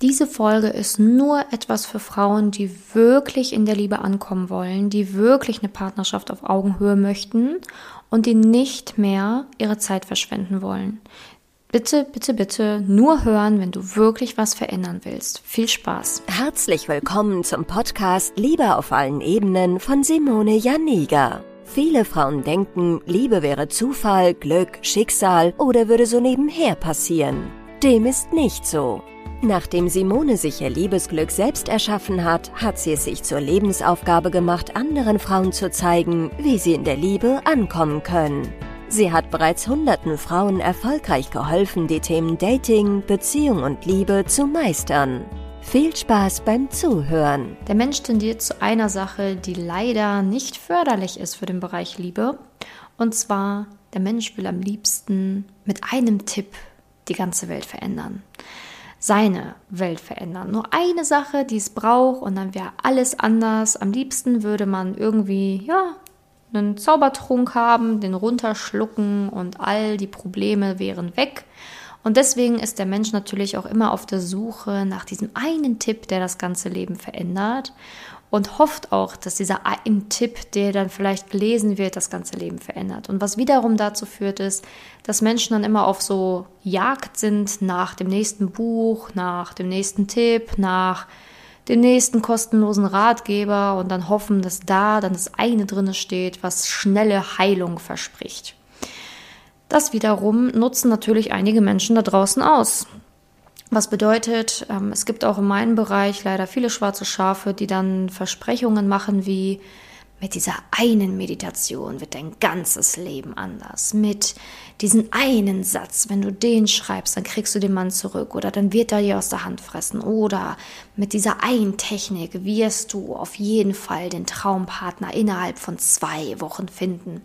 Diese Folge ist nur etwas für Frauen, die wirklich in der Liebe ankommen wollen, die wirklich eine Partnerschaft auf Augenhöhe möchten und die nicht mehr ihre Zeit verschwenden wollen. Bitte, bitte, bitte nur hören, wenn du wirklich was verändern willst. Viel Spaß. Herzlich willkommen zum Podcast Liebe auf allen Ebenen von Simone Janiga. Viele Frauen denken, Liebe wäre Zufall, Glück, Schicksal oder würde so nebenher passieren. Dem ist nicht so. Nachdem Simone sich ihr Liebesglück selbst erschaffen hat, hat sie es sich zur Lebensaufgabe gemacht, anderen Frauen zu zeigen, wie sie in der Liebe ankommen können. Sie hat bereits hunderten Frauen erfolgreich geholfen, die Themen Dating, Beziehung und Liebe zu meistern. Viel Spaß beim Zuhören. Der Mensch tendiert zu einer Sache, die leider nicht förderlich ist für den Bereich Liebe. Und zwar, der Mensch will am liebsten mit einem Tipp die ganze Welt verändern seine Welt verändern. Nur eine Sache, die es braucht und dann wäre alles anders. Am liebsten würde man irgendwie, ja, einen Zaubertrunk haben, den runterschlucken und all die Probleme wären weg. Und deswegen ist der Mensch natürlich auch immer auf der Suche nach diesem einen Tipp, der das ganze Leben verändert und hofft auch, dass dieser ein Tipp, der dann vielleicht gelesen wird, das ganze Leben verändert. Und was wiederum dazu führt, ist, dass Menschen dann immer auf so Jagd sind nach dem nächsten Buch, nach dem nächsten Tipp, nach dem nächsten kostenlosen Ratgeber und dann hoffen, dass da dann das eine drinne steht, was schnelle Heilung verspricht. Das wiederum nutzen natürlich einige Menschen da draußen aus. Was bedeutet, ähm, es gibt auch in meinem Bereich leider viele schwarze Schafe, die dann Versprechungen machen wie, mit dieser einen Meditation wird dein ganzes Leben anders. Mit diesem einen Satz, wenn du den schreibst, dann kriegst du den Mann zurück oder dann wird er dir aus der Hand fressen. Oder mit dieser einen Technik wirst du auf jeden Fall den Traumpartner innerhalb von zwei Wochen finden.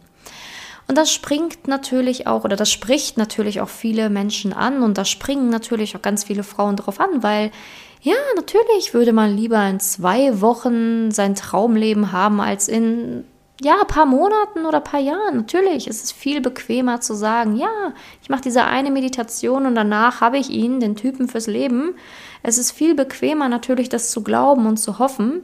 Und das springt natürlich auch, oder das spricht natürlich auch viele Menschen an und da springen natürlich auch ganz viele Frauen drauf an, weil ja, natürlich würde man lieber in zwei Wochen sein Traumleben haben als in ja, ein paar Monaten oder ein paar Jahren. Natürlich ist es viel bequemer zu sagen, ja, ich mache diese eine Meditation und danach habe ich ihn, den Typen fürs Leben. Es ist viel bequemer natürlich, das zu glauben und zu hoffen.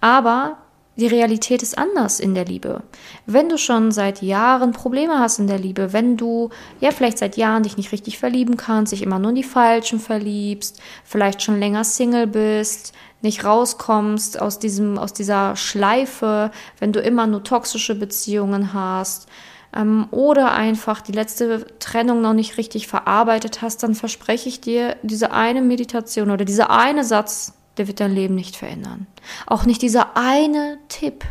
Aber die Realität ist anders in der Liebe. Wenn du schon seit Jahren Probleme hast in der Liebe, wenn du ja vielleicht seit Jahren dich nicht richtig verlieben kannst, dich immer nur in die Falschen verliebst, vielleicht schon länger Single bist, nicht rauskommst aus diesem, aus dieser Schleife, wenn du immer nur toxische Beziehungen hast, ähm, oder einfach die letzte Trennung noch nicht richtig verarbeitet hast, dann verspreche ich dir, diese eine Meditation oder dieser eine Satz, der wird dein Leben nicht verändern. Auch nicht dieser eine Tipp.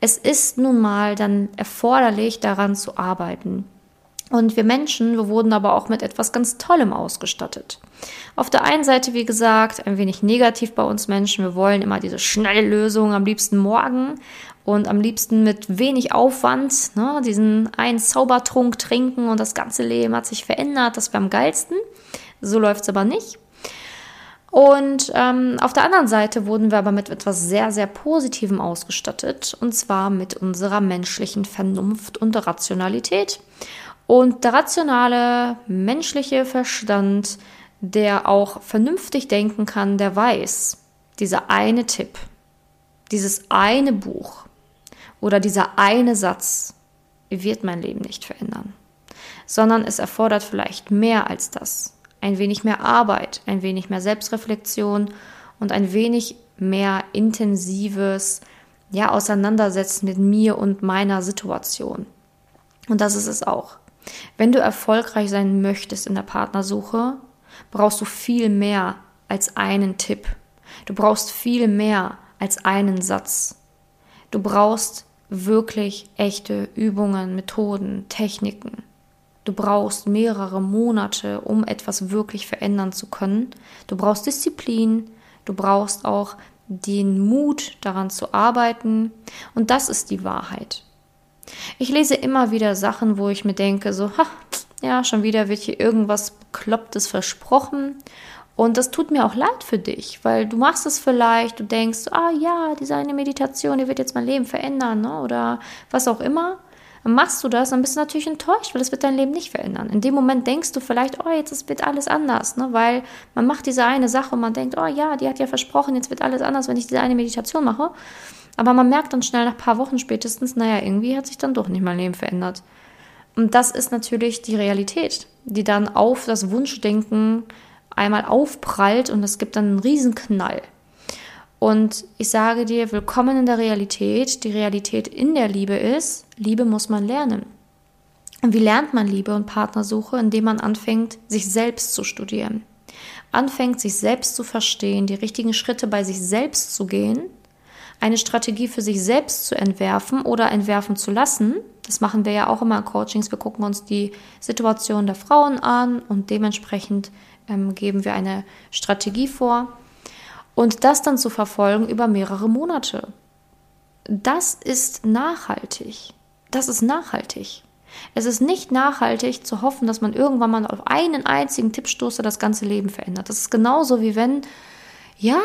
Es ist nun mal dann erforderlich, daran zu arbeiten. Und wir Menschen, wir wurden aber auch mit etwas ganz Tollem ausgestattet. Auf der einen Seite, wie gesagt, ein wenig negativ bei uns Menschen. Wir wollen immer diese schnelle Lösung, am liebsten morgen und am liebsten mit wenig Aufwand, ne, diesen einen Zaubertrunk trinken und das ganze Leben hat sich verändert. Das wäre am geilsten. So läuft es aber nicht. Und ähm, auf der anderen Seite wurden wir aber mit etwas sehr, sehr Positivem ausgestattet, und zwar mit unserer menschlichen Vernunft und Rationalität. Und der rationale menschliche Verstand, der auch vernünftig denken kann, der weiß, dieser eine Tipp, dieses eine Buch oder dieser eine Satz wird mein Leben nicht verändern, sondern es erfordert vielleicht mehr als das ein wenig mehr Arbeit, ein wenig mehr Selbstreflexion und ein wenig mehr intensives ja, Auseinandersetzen mit mir und meiner Situation. Und das ist es auch. Wenn du erfolgreich sein möchtest in der Partnersuche, brauchst du viel mehr als einen Tipp. Du brauchst viel mehr als einen Satz. Du brauchst wirklich echte Übungen, Methoden, Techniken. Du brauchst mehrere Monate, um etwas wirklich verändern zu können. Du brauchst Disziplin, du brauchst auch den Mut, daran zu arbeiten. Und das ist die Wahrheit. Ich lese immer wieder Sachen, wo ich mir denke, so, ha, ja, schon wieder wird hier irgendwas Beklopptes versprochen. Und das tut mir auch leid für dich, weil du machst es vielleicht, du denkst, ah ja, diese eine Meditation, die wird jetzt mein Leben verändern, ne? oder was auch immer. Dann machst du das, dann bist du natürlich enttäuscht, weil das wird dein Leben nicht verändern. In dem Moment denkst du vielleicht, oh, jetzt wird alles anders, ne? weil man macht diese eine Sache und man denkt, oh ja, die hat ja versprochen, jetzt wird alles anders, wenn ich diese eine Meditation mache. Aber man merkt dann schnell nach ein paar Wochen spätestens, naja, irgendwie hat sich dann doch nicht mein Leben verändert. Und das ist natürlich die Realität, die dann auf das Wunschdenken einmal aufprallt und es gibt dann einen Riesenknall. Und ich sage dir, willkommen in der Realität. Die Realität in der Liebe ist, Liebe muss man lernen. Und wie lernt man Liebe und Partnersuche? Indem man anfängt, sich selbst zu studieren. Anfängt, sich selbst zu verstehen, die richtigen Schritte bei sich selbst zu gehen, eine Strategie für sich selbst zu entwerfen oder entwerfen zu lassen. Das machen wir ja auch immer in Coachings. Wir gucken uns die Situation der Frauen an und dementsprechend ähm, geben wir eine Strategie vor und das dann zu verfolgen über mehrere Monate. Das ist nachhaltig. Das ist nachhaltig. Es ist nicht nachhaltig zu hoffen, dass man irgendwann mal auf einen einzigen Tipp stoßt, der das ganze Leben verändert. Das ist genauso wie wenn, ja,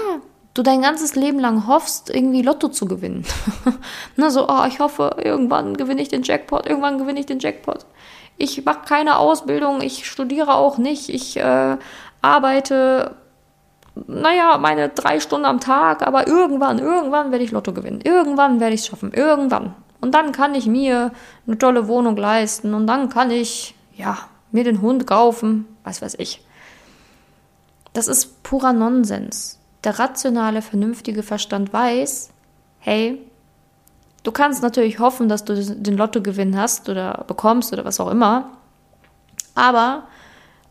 du dein ganzes Leben lang hoffst, irgendwie Lotto zu gewinnen. Na, so, oh, ich hoffe, irgendwann gewinne ich den Jackpot, irgendwann gewinne ich den Jackpot. Ich mache keine Ausbildung, ich studiere auch nicht, ich äh, arbeite naja, meine drei Stunden am Tag, aber irgendwann, irgendwann werde ich Lotto gewinnen. Irgendwann werde ich es schaffen. Irgendwann. Und dann kann ich mir eine tolle Wohnung leisten und dann kann ich, ja, mir den Hund kaufen, was weiß ich. Das ist purer Nonsens. Der rationale, vernünftige Verstand weiß, hey, du kannst natürlich hoffen, dass du den Lottogewinn hast oder bekommst oder was auch immer, aber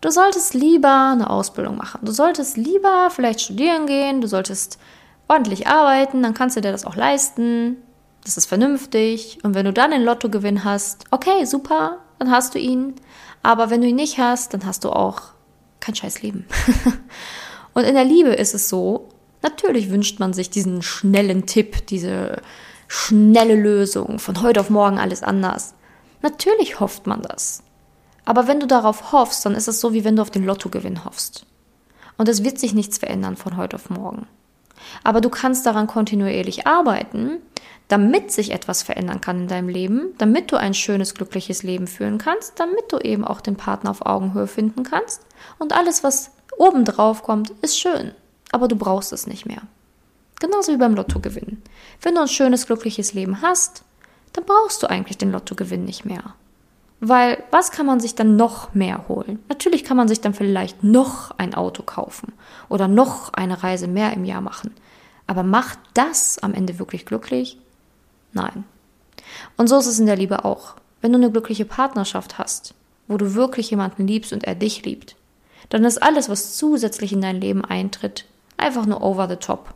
Du solltest lieber eine Ausbildung machen. Du solltest lieber vielleicht studieren gehen, du solltest ordentlich arbeiten, dann kannst du dir das auch leisten. Das ist vernünftig. Und wenn du dann einen Lottogewinn hast, okay, super, dann hast du ihn. Aber wenn du ihn nicht hast, dann hast du auch kein scheiß Leben. Und in der Liebe ist es so, natürlich wünscht man sich diesen schnellen Tipp, diese schnelle Lösung, von heute auf morgen alles anders. Natürlich hofft man das. Aber wenn du darauf hoffst, dann ist es so, wie wenn du auf den Lottogewinn hoffst. Und es wird sich nichts verändern von heute auf morgen. Aber du kannst daran kontinuierlich arbeiten, damit sich etwas verändern kann in deinem Leben, damit du ein schönes, glückliches Leben führen kannst, damit du eben auch den Partner auf Augenhöhe finden kannst. Und alles, was obendrauf kommt, ist schön. Aber du brauchst es nicht mehr. Genauso wie beim Lottogewinn. Wenn du ein schönes, glückliches Leben hast, dann brauchst du eigentlich den Lottogewinn nicht mehr. Weil was kann man sich dann noch mehr holen? Natürlich kann man sich dann vielleicht noch ein Auto kaufen oder noch eine Reise mehr im Jahr machen. Aber macht das am Ende wirklich glücklich? Nein. Und so ist es in der Liebe auch. Wenn du eine glückliche Partnerschaft hast, wo du wirklich jemanden liebst und er dich liebt, dann ist alles, was zusätzlich in dein Leben eintritt, einfach nur over the top.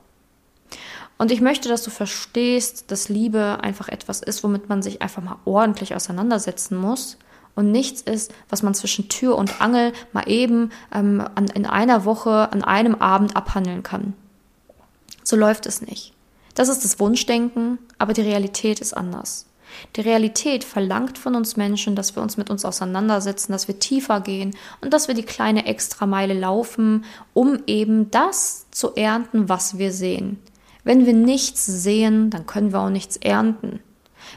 Und ich möchte, dass du verstehst, dass Liebe einfach etwas ist, womit man sich einfach mal ordentlich auseinandersetzen muss und nichts ist, was man zwischen Tür und Angel mal eben ähm, an, in einer Woche, an einem Abend abhandeln kann. So läuft es nicht. Das ist das Wunschdenken, aber die Realität ist anders. Die Realität verlangt von uns Menschen, dass wir uns mit uns auseinandersetzen, dass wir tiefer gehen und dass wir die kleine Extrameile laufen, um eben das zu ernten, was wir sehen. Wenn wir nichts sehen, dann können wir auch nichts ernten.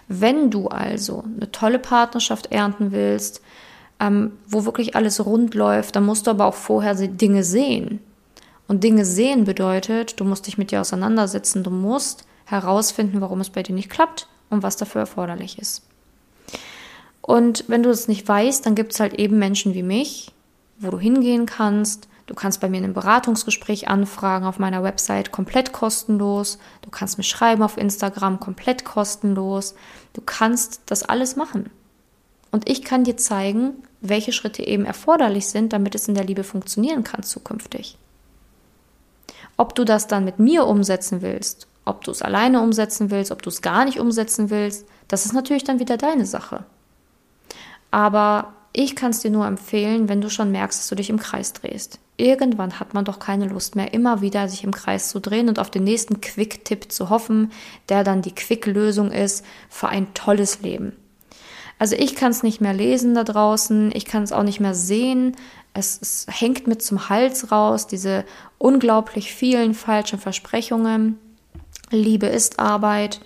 Wenn du also eine tolle Partnerschaft ernten willst, ähm, wo wirklich alles rund läuft, dann musst du aber auch vorher Dinge sehen. Und Dinge sehen bedeutet, du musst dich mit dir auseinandersetzen, du musst herausfinden, warum es bei dir nicht klappt und was dafür erforderlich ist. Und wenn du es nicht weißt, dann gibt es halt eben Menschen wie mich, wo du hingehen kannst, Du kannst bei mir ein Beratungsgespräch anfragen auf meiner Website komplett kostenlos. Du kannst mir schreiben auf Instagram komplett kostenlos. Du kannst das alles machen. Und ich kann dir zeigen, welche Schritte eben erforderlich sind, damit es in der Liebe funktionieren kann zukünftig. Ob du das dann mit mir umsetzen willst, ob du es alleine umsetzen willst, ob du es gar nicht umsetzen willst, das ist natürlich dann wieder deine Sache. Aber ich kann es dir nur empfehlen, wenn du schon merkst, dass du dich im Kreis drehst. Irgendwann hat man doch keine Lust mehr, immer wieder sich im Kreis zu drehen und auf den nächsten Quick-Tipp zu hoffen, der dann die Quick-Lösung ist für ein tolles Leben. Also ich kann es nicht mehr lesen da draußen, ich kann es auch nicht mehr sehen. Es, es hängt mit zum Hals raus, diese unglaublich vielen falschen Versprechungen. Liebe ist Arbeit,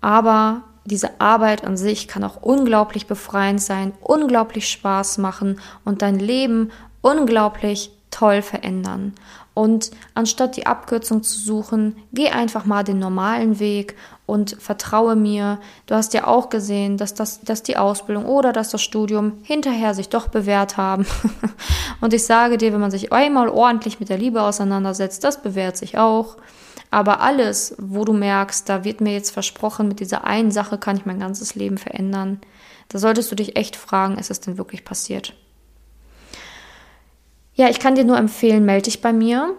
aber diese Arbeit an sich kann auch unglaublich befreiend sein, unglaublich Spaß machen und dein Leben unglaublich toll verändern. Und anstatt die Abkürzung zu suchen, geh einfach mal den normalen Weg und vertraue mir. Du hast ja auch gesehen, dass, das, dass die Ausbildung oder dass das Studium hinterher sich doch bewährt haben. und ich sage dir, wenn man sich einmal ordentlich mit der Liebe auseinandersetzt, das bewährt sich auch. Aber alles, wo du merkst, da wird mir jetzt versprochen, mit dieser einen Sache kann ich mein ganzes Leben verändern, da solltest du dich echt fragen, ist es denn wirklich passiert? Ja, ich kann dir nur empfehlen, melde dich bei mir.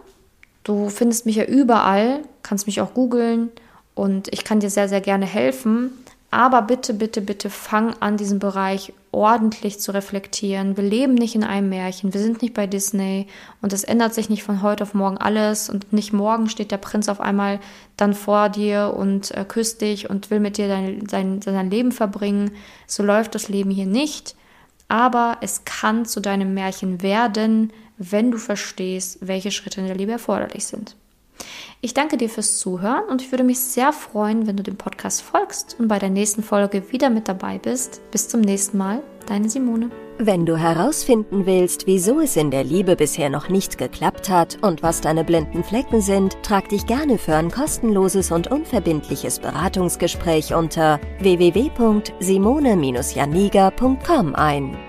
Du findest mich ja überall, kannst mich auch googeln und ich kann dir sehr, sehr gerne helfen. Aber bitte, bitte, bitte fang an, diesen Bereich ordentlich zu reflektieren. Wir leben nicht in einem Märchen, wir sind nicht bei Disney und es ändert sich nicht von heute auf morgen alles und nicht morgen steht der Prinz auf einmal dann vor dir und äh, küsst dich und will mit dir dein, dein, dein Leben verbringen. So läuft das Leben hier nicht. Aber es kann zu deinem Märchen werden, wenn du verstehst, welche Schritte in der Liebe erforderlich sind. Ich danke dir fürs Zuhören und ich würde mich sehr freuen, wenn du dem Podcast folgst und bei der nächsten Folge wieder mit dabei bist. Bis zum nächsten Mal, deine Simone. Wenn du herausfinden willst, wieso es in der Liebe bisher noch nicht geklappt hat und was deine blinden Flecken sind, trag dich gerne für ein kostenloses und unverbindliches Beratungsgespräch unter www.simone-janiga.com ein.